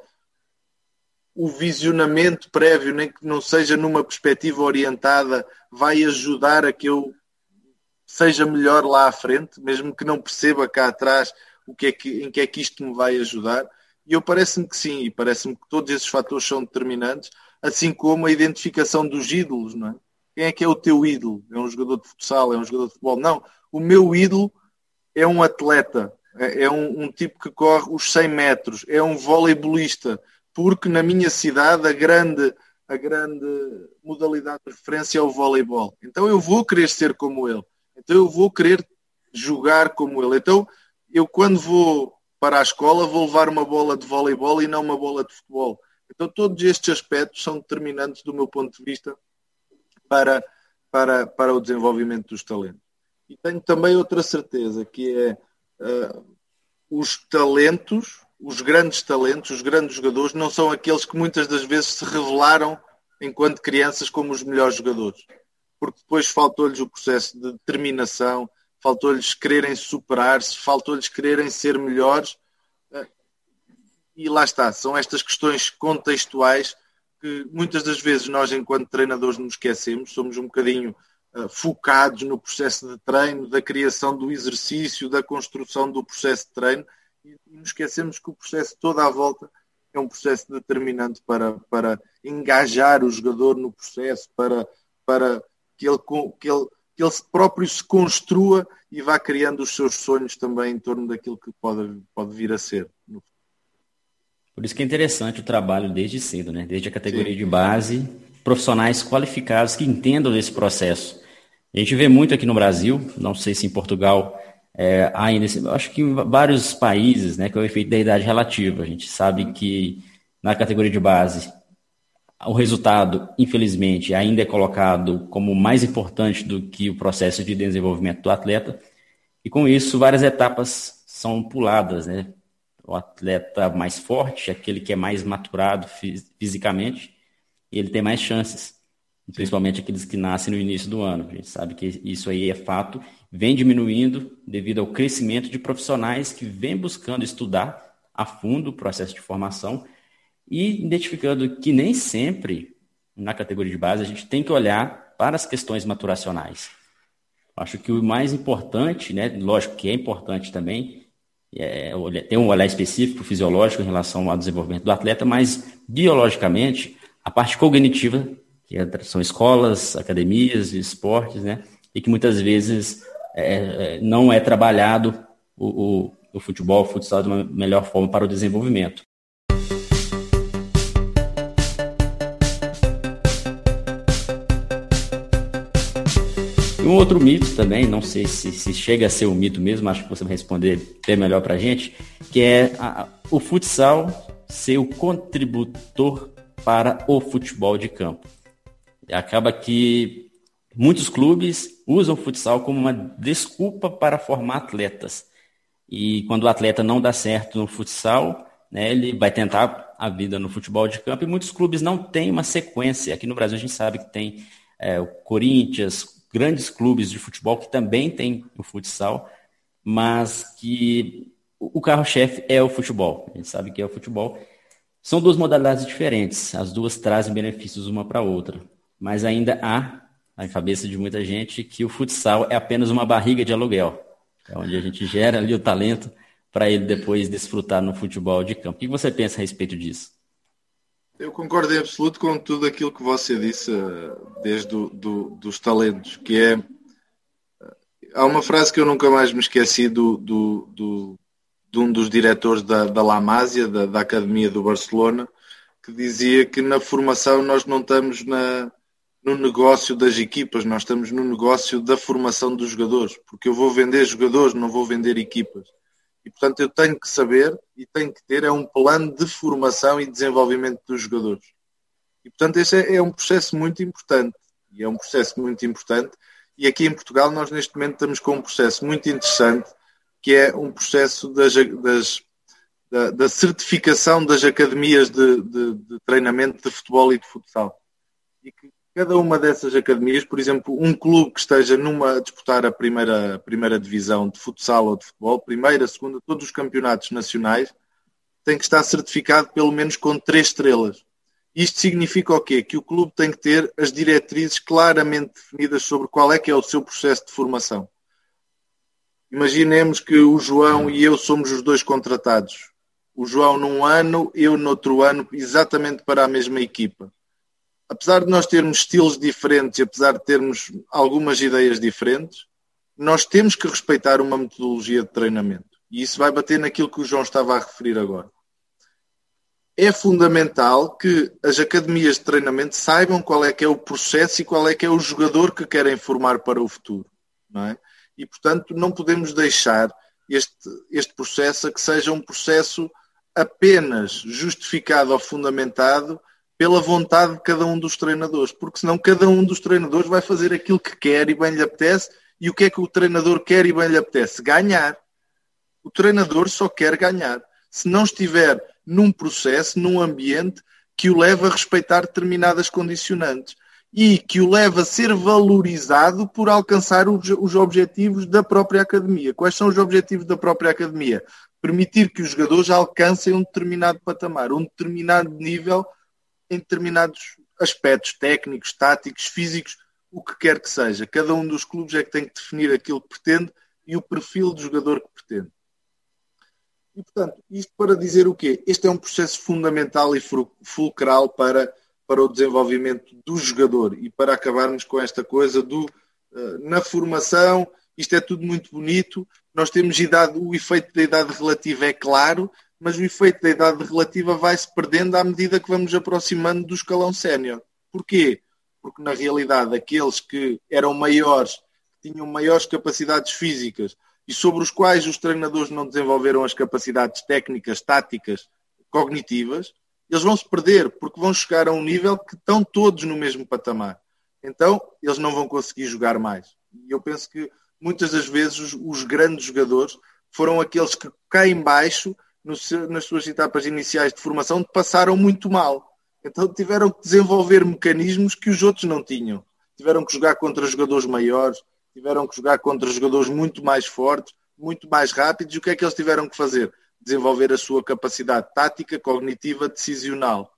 o visionamento prévio, nem que não seja numa perspectiva orientada, vai ajudar a que eu seja melhor lá à frente, mesmo que não perceba cá atrás o que é que, em que é que isto me vai ajudar. E eu parece-me que sim, e parece-me que todos esses fatores são determinantes, assim como a identificação dos ídolos, não é? Quem é que é o teu ídolo? É um jogador de futsal? É um jogador de futebol? Não. O meu ídolo é um atleta. É, é um, um tipo que corre os 100 metros. É um voleibolista. Porque na minha cidade a grande, a grande modalidade de referência é o voleibol. Então eu vou querer ser como ele. Então eu vou querer jogar como ele. Então eu quando vou para a escola vou levar uma bola de voleibol e não uma bola de futebol. Então todos estes aspectos são determinantes do meu ponto de vista para, para, para o desenvolvimento dos talentos. E tenho também outra certeza, que é uh, os talentos, os grandes talentos, os grandes jogadores, não são aqueles que muitas das vezes se revelaram enquanto crianças como os melhores jogadores. Porque depois faltou-lhes o processo de determinação, faltou-lhes quererem superar-se, faltou-lhes quererem ser melhores. Uh, e lá está, são estas questões contextuais que muitas das vezes nós, enquanto treinadores, nos esquecemos, somos um bocadinho uh, focados no processo de treino, da criação do exercício, da construção do processo de treino, e, e nos esquecemos que o processo toda à volta é um processo determinante para, para engajar o jogador no processo, para, para que, ele, que, ele, que ele próprio se construa e vá criando os seus sonhos também em torno daquilo que pode, pode vir a ser por isso que é interessante o trabalho desde cedo, né? Desde a categoria Sim. de base, profissionais qualificados que entendam desse processo. A gente vê muito aqui no Brasil, não sei se em Portugal é, ainda, acho que em vários países, né, que é o efeito da idade relativa. A gente sabe que na categoria de base o resultado, infelizmente, ainda é colocado como mais importante do que o processo de desenvolvimento do atleta. E com isso, várias etapas são puladas, né? o atleta mais forte, aquele que é mais maturado fisicamente, ele tem mais chances, principalmente aqueles que nascem no início do ano. A gente sabe que isso aí é fato, vem diminuindo devido ao crescimento de profissionais que vêm buscando estudar a fundo o processo de formação e identificando que nem sempre na categoria de base a gente tem que olhar para as questões maturacionais. Acho que o mais importante, né, lógico que é importante também, é, tem um olhar específico fisiológico em relação ao desenvolvimento do atleta, mas biologicamente, a parte cognitiva, que é, são escolas, academias, esportes, né, e que muitas vezes é, é, não é trabalhado o, o, o futebol, o futsal de uma melhor forma para o desenvolvimento. Um outro mito também, não sei se, se, chega a ser um mito mesmo, acho que você vai responder até melhor para a gente, que é a, o futsal ser o contributor para o futebol de campo. Acaba que muitos clubes usam o futsal como uma desculpa para formar atletas. E quando o atleta não dá certo no futsal, né, ele vai tentar a vida no futebol de campo e muitos clubes não têm uma sequência. Aqui no Brasil a gente sabe que tem é, o Corinthians, grandes clubes de futebol que também têm o futsal, mas que o carro-chefe é o futebol. A gente sabe que é o futebol. São duas modalidades diferentes, as duas trazem benefícios uma para a outra, mas ainda há na cabeça de muita gente que o futsal é apenas uma barriga de aluguel, é onde a gente gera ali o talento para ele depois desfrutar no futebol de campo. O que você pensa a respeito disso? Eu concordo em absoluto com tudo aquilo que você disse, eh, desde do, do, dos talentos, que é. Eh, há uma frase que eu nunca mais me esqueci do, do, do de um dos diretores da, da La Masia, da, da Academia do Barcelona, que dizia que na formação nós não estamos na, no negócio das equipas, nós estamos no negócio da formação dos jogadores, porque eu vou vender jogadores, não vou vender equipas. E, portanto, eu tenho que saber e tenho que ter é um plano de formação e desenvolvimento dos jogadores. E, portanto, esse é, é um processo muito importante. E é um processo muito importante. E aqui em Portugal nós neste momento estamos com um processo muito interessante, que é um processo das, das, da, da, certificação das academias de, de, de, treinamento de futebol e de futsal. E que Cada uma dessas academias, por exemplo, um clube que esteja numa a disputar a primeira, primeira divisão de futsal ou de futebol, primeira, segunda, todos os campeonatos nacionais, tem que estar certificado pelo menos com três estrelas. Isto significa o quê? Que o clube tem que ter as diretrizes claramente definidas sobre qual é que é o seu processo de formação. Imaginemos que o João e eu somos os dois contratados. O João num ano, eu noutro ano, exatamente para a mesma equipa. Apesar de nós termos estilos diferentes e apesar de termos algumas ideias diferentes, nós temos que respeitar uma metodologia de treinamento. E isso vai bater naquilo que o João estava a referir agora é fundamental que as academias de treinamento saibam qual é que é o processo e qual é que é o jogador que querem formar para o futuro. Não é? E, portanto, não podemos deixar este, este processo a que seja um processo apenas justificado ou fundamentado pela vontade de cada um dos treinadores, porque senão cada um dos treinadores vai fazer aquilo que quer e bem lhe apetece, e o que é que o treinador quer e bem lhe apetece? Ganhar. O treinador só quer ganhar. Se não estiver num processo, num ambiente que o leva a respeitar determinadas condicionantes e que o leva a ser valorizado por alcançar os, os objetivos da própria academia. Quais são os objetivos da própria academia? Permitir que os jogadores alcancem um determinado patamar, um determinado nível em determinados aspectos técnicos, táticos, físicos, o que quer que seja. Cada um dos clubes é que tem que definir aquilo que pretende e o perfil do jogador que pretende. E, portanto, isto para dizer o quê? Este é um processo fundamental e fulcral para, para o desenvolvimento do jogador e para acabarmos com esta coisa do uh, na formação, isto é tudo muito bonito, nós temos idade, o efeito da idade relativa é claro, mas o efeito da idade relativa vai-se perdendo à medida que vamos aproximando do escalão sénior. Porquê? Porque na realidade aqueles que eram maiores, que tinham maiores capacidades físicas, e sobre os quais os treinadores não desenvolveram as capacidades técnicas, táticas, cognitivas, eles vão se perder, porque vão chegar a um nível que estão todos no mesmo patamar. Então, eles não vão conseguir jogar mais. E eu penso que muitas das vezes os, os grandes jogadores foram aqueles que cá embaixo, nas suas etapas iniciais de formação, passaram muito mal. Então tiveram que desenvolver mecanismos que os outros não tinham. Tiveram que jogar contra jogadores maiores, tiveram que jogar contra jogadores muito mais fortes, muito mais rápidos, e o que é que eles tiveram que fazer? Desenvolver a sua capacidade tática, cognitiva, decisional.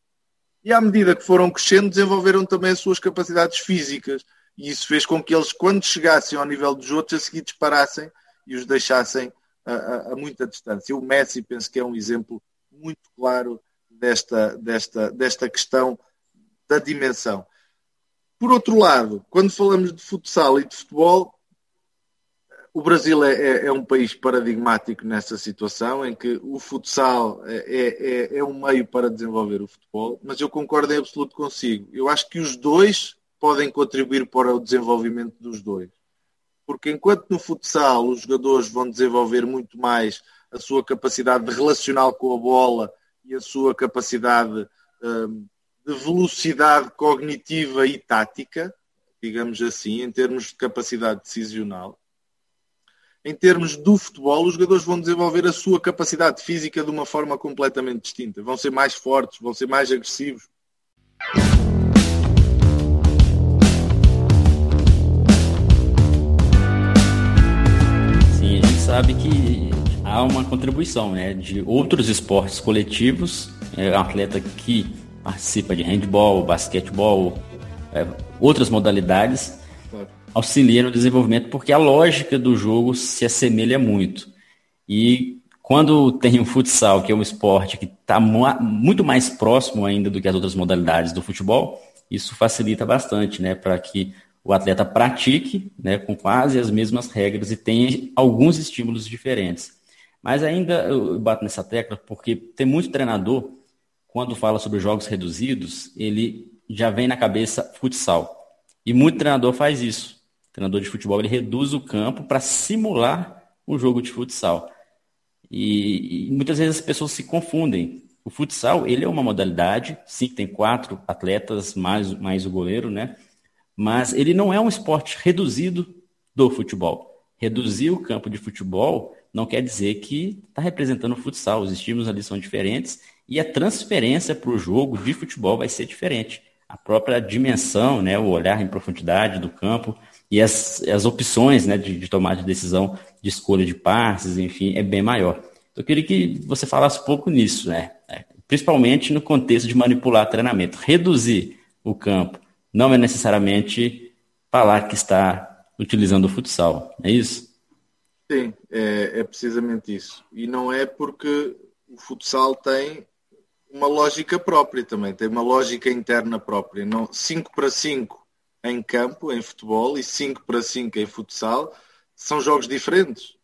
E à medida que foram crescendo, desenvolveram também as suas capacidades físicas. E isso fez com que eles, quando chegassem ao nível dos outros, a seguir disparassem e os deixassem a, a, muita distância. O Messi, penso que é um exemplo muito claro desta, desta, desta questão da dimensão. Por outro lado, quando falamos de futsal e de futebol, o Brasil é, é, é um país paradigmático nessa situação, em que o futsal é, é, é, um meio para desenvolver o futebol, mas eu concordo em absoluto consigo. Eu acho que os dois podem contribuir para o desenvolvimento dos dois. Porque enquanto no futsal os jogadores vão desenvolver muito mais a sua capacidade de relacionar com a bola e a sua capacidade um, de velocidade cognitiva e tática, digamos assim, em termos de capacidade decisional. Em termos do futebol, os jogadores vão desenvolver a sua capacidade física de uma forma completamente distinta. Vão ser mais fortes, vão ser mais agressivos. Sabe que há uma contribuição né, de outros esportes coletivos. É um atleta que participa de handball, basquetebol, é, outras modalidades, auxilia no desenvolvimento, porque a lógica do jogo se assemelha muito. E quando tem o futsal, que é um esporte que está muito mais próximo ainda do que as outras modalidades do futebol, isso facilita bastante, né, para que o atleta pratique, né, com quase as mesmas regras e tenha alguns estímulos diferentes. Mas ainda eu bato nessa tecla porque tem muito treinador quando fala sobre jogos reduzidos, ele já vem na cabeça futsal. E muito treinador faz isso. O treinador de futebol ele reduz o campo para simular um jogo de futsal. E, e, muitas vezes as pessoas se confundem. O futsal ele é uma modalidade, sim, tem quatro atletas mais, mais o goleiro, né? Mas ele não é um esporte reduzido do futebol. Reduzir o campo de futebol não quer dizer que está representando o futsal. Os estímulos ali são diferentes e a transferência para o jogo de futebol vai ser diferente. A própria dimensão, né, o olhar em profundidade do campo e as, as opções né, de, de tomar de decisão de escolha de passes, enfim, é bem maior. Então, eu queria que você falasse um pouco nisso, né? É, principalmente no contexto de manipular treinamento. Reduzir o campo não é necessariamente falar que está utilizando o futsal, é isso? Sim, é, é precisamente isso. E não é porque o futsal tem uma lógica própria também, tem uma lógica interna própria. 5 para 5 em campo, em futebol, e 5 para 5 em futsal, são jogos diferentes,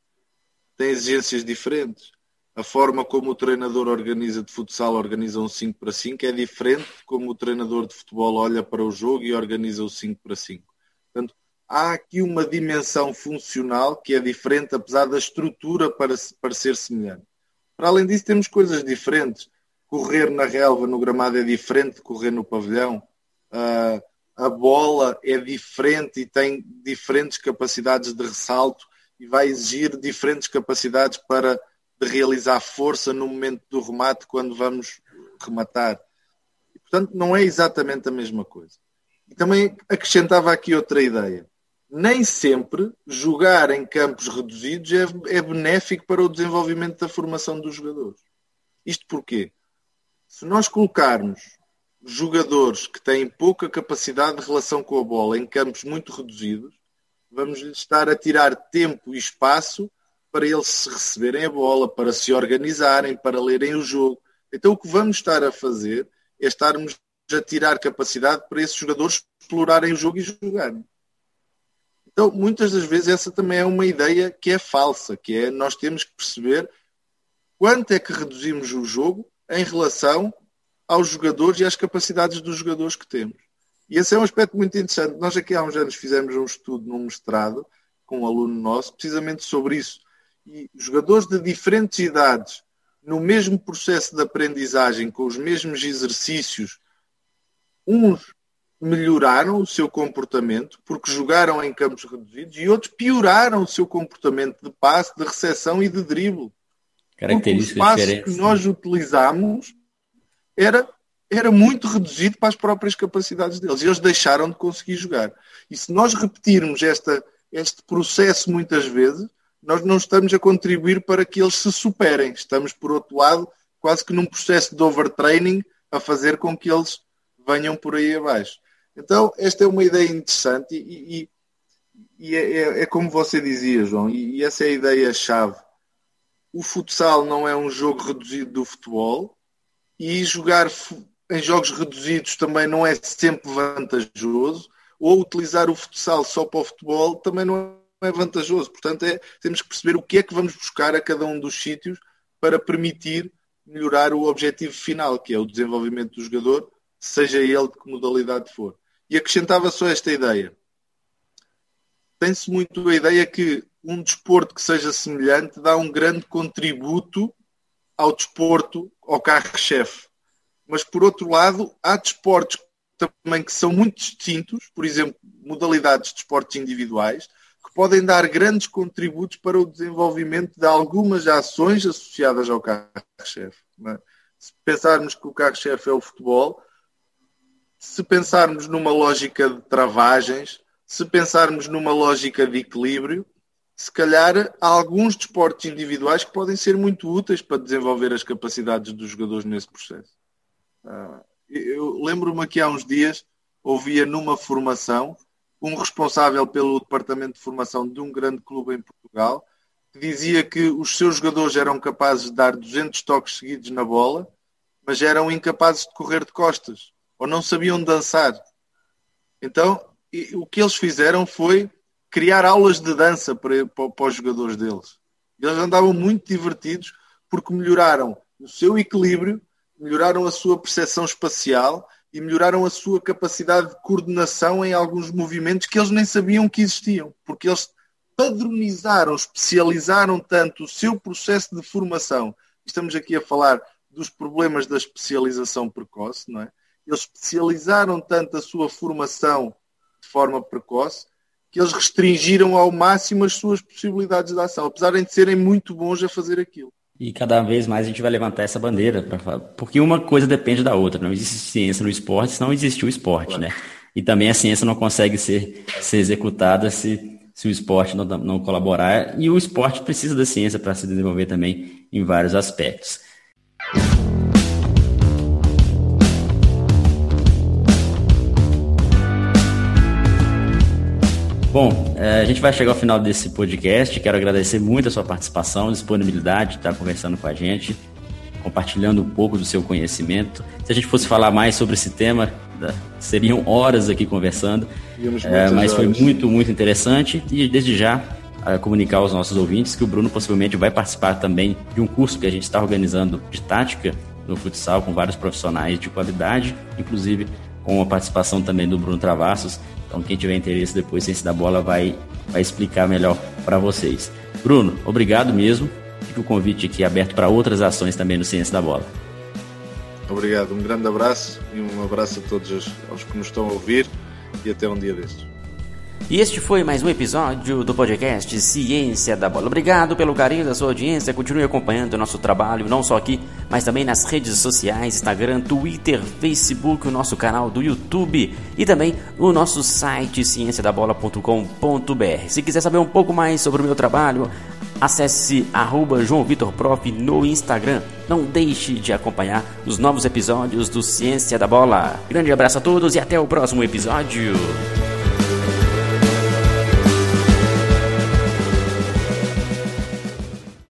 têm exigências diferentes. A forma como o treinador organiza de futsal, organiza um 5 para 5, é diferente como o treinador de futebol olha para o jogo e organiza o 5 para 5. Portanto, há aqui uma dimensão funcional que é diferente, apesar da estrutura para, ser semelhante. Para além disso, temos coisas diferentes. Correr na relva, no gramado, é diferente de correr no pavilhão. Uh, a bola é diferente e tem diferentes capacidades de ressalto e vai exigir diferentes capacidades para de realizar força no momento do remate quando vamos rematar. E, portanto, não é exatamente a mesma coisa. E também acrescentava aqui outra ideia. Nem sempre jogar em campos reduzidos é, é benéfico para o desenvolvimento da formação dos jogadores. Isto porquê? Se nós colocarmos jogadores que têm pouca capacidade de relação com a bola em campos muito reduzidos, vamos estar a tirar tempo e espaço para eles receberem a bola, para se organizarem, para lerem o jogo. Então o que vamos estar a fazer é estarmos a tirar capacidade para esses jogadores explorarem o jogo e jogarem. Então, muitas das vezes essa também é uma ideia que é falsa, que é nós temos que perceber quanto é que reduzimos o jogo em relação aos jogadores e às capacidades dos jogadores que temos. E esse é um aspecto muito interessante. Nós aqui há uns anos fizemos um estudo num mestrado com um aluno nosso, precisamente sobre isso e jogadores de diferentes idades no mesmo processo de aprendizagem, com os mesmos exercícios, uns melhoraram o seu comportamento porque jogaram em campos reduzidos e outros pioraram o seu comportamento de passe, de recepção e de drible. Características o espaço que nós utilizamos era, era muito reduzido para as próprias capacidades deles. E eles deixaram de conseguir jogar. E se nós repetirmos esta, este processo muitas vezes, nós não estamos a contribuir para que eles se superem. Estamos, por outro lado, quase que num processo de overtraining a fazer com que eles venham por aí abaixo. Então, esta é uma ideia interessante e, e, e é, é, é, como você dizia, João, e, e essa é a ideia-chave. O futsal não é um jogo reduzido do futebol e jogar em jogos reduzidos também não é sempre vantajoso, ou utilizar o futsal só para o futebol também não é vantajoso. Portanto, é, temos que perceber o que é que vamos buscar a cada um dos sítios para permitir melhorar o objetivo final, que é o desenvolvimento do jogador, seja ele de que modalidade for. E acrescentava só esta ideia. Tem-se muito a ideia que um desporto que seja semelhante dá um grande contributo ao desporto, ao carro-chefe. Mas, por outro lado, há desportos também que são muito distintos, por exemplo, modalidades de esportes individuais, que podem dar grandes contributos para o desenvolvimento de algumas ações associadas ao carro-chefe. É? Se pensarmos que o carro-chefe é o futebol, se pensarmos numa lógica de travagens, se pensarmos numa lógica de equilíbrio, se calhar há alguns desportos individuais que podem ser muito úteis para desenvolver as capacidades dos jogadores nesse processo. Ah, eu lembro-me que há uns dias ouvia numa formação um responsável pelo departamento de formação de um grande clube em Portugal, que dizia que os seus jogadores eram capazes de dar 200 toques seguidos na bola, mas eram incapazes de correr de costas, ou não sabiam dançar. Então, o que eles fizeram foi criar aulas de dança para, para, para os jogadores deles. Eles andavam muito divertidos porque melhoraram o seu equilíbrio, melhoraram a sua percepção espacial e melhoraram a sua capacidade de coordenação em alguns movimentos que eles nem sabiam que existiam, porque eles padronizaram, especializaram tanto o seu processo de formação. Estamos aqui a falar dos problemas da especialização precoce, não é? Eles especializaram tanto a sua formação de forma precoce que eles restringiram ao máximo as suas possibilidades de ação, apesar de serem muito bons a fazer aquilo. E cada vez mais a gente vai levantar essa bandeira, pra, porque uma coisa depende da outra. Não existe ciência no esporte se não existiu o esporte, né? E também a ciência não consegue ser, ser executada se, se o esporte não, não colaborar. E o esporte precisa da ciência para se desenvolver também em vários aspectos. Bom, é, a gente vai chegar ao final desse podcast. Quero agradecer muito a sua participação, disponibilidade de estar conversando com a gente, compartilhando um pouco do seu conhecimento. Se a gente fosse falar mais sobre esse tema, seriam horas aqui conversando, é, mas foi muito, muito interessante e desde já comunicar aos nossos ouvintes que o Bruno possivelmente vai participar também de um curso que a gente está organizando de tática no futsal com vários profissionais de qualidade, inclusive com a participação também do Bruno Travassos. Então, quem tiver interesse depois, Ciência da Bola vai, vai explicar melhor para vocês. Bruno, obrigado mesmo. Fica o convite aqui aberto para outras ações também no Ciência da Bola. Obrigado, um grande abraço e um abraço a todos os que nos estão a ouvir e até um dia destes. E este foi mais um episódio do podcast Ciência da Bola. Obrigado pelo carinho da sua audiência. Continue acompanhando o nosso trabalho, não só aqui, mas também nas redes sociais, Instagram, Twitter, Facebook, o nosso canal do YouTube e também o nosso site cienciadabola.com.br. Se quiser saber um pouco mais sobre o meu trabalho, acesse arroba João Vitor Prof no Instagram. Não deixe de acompanhar os novos episódios do Ciência da Bola. Grande abraço a todos e até o próximo episódio.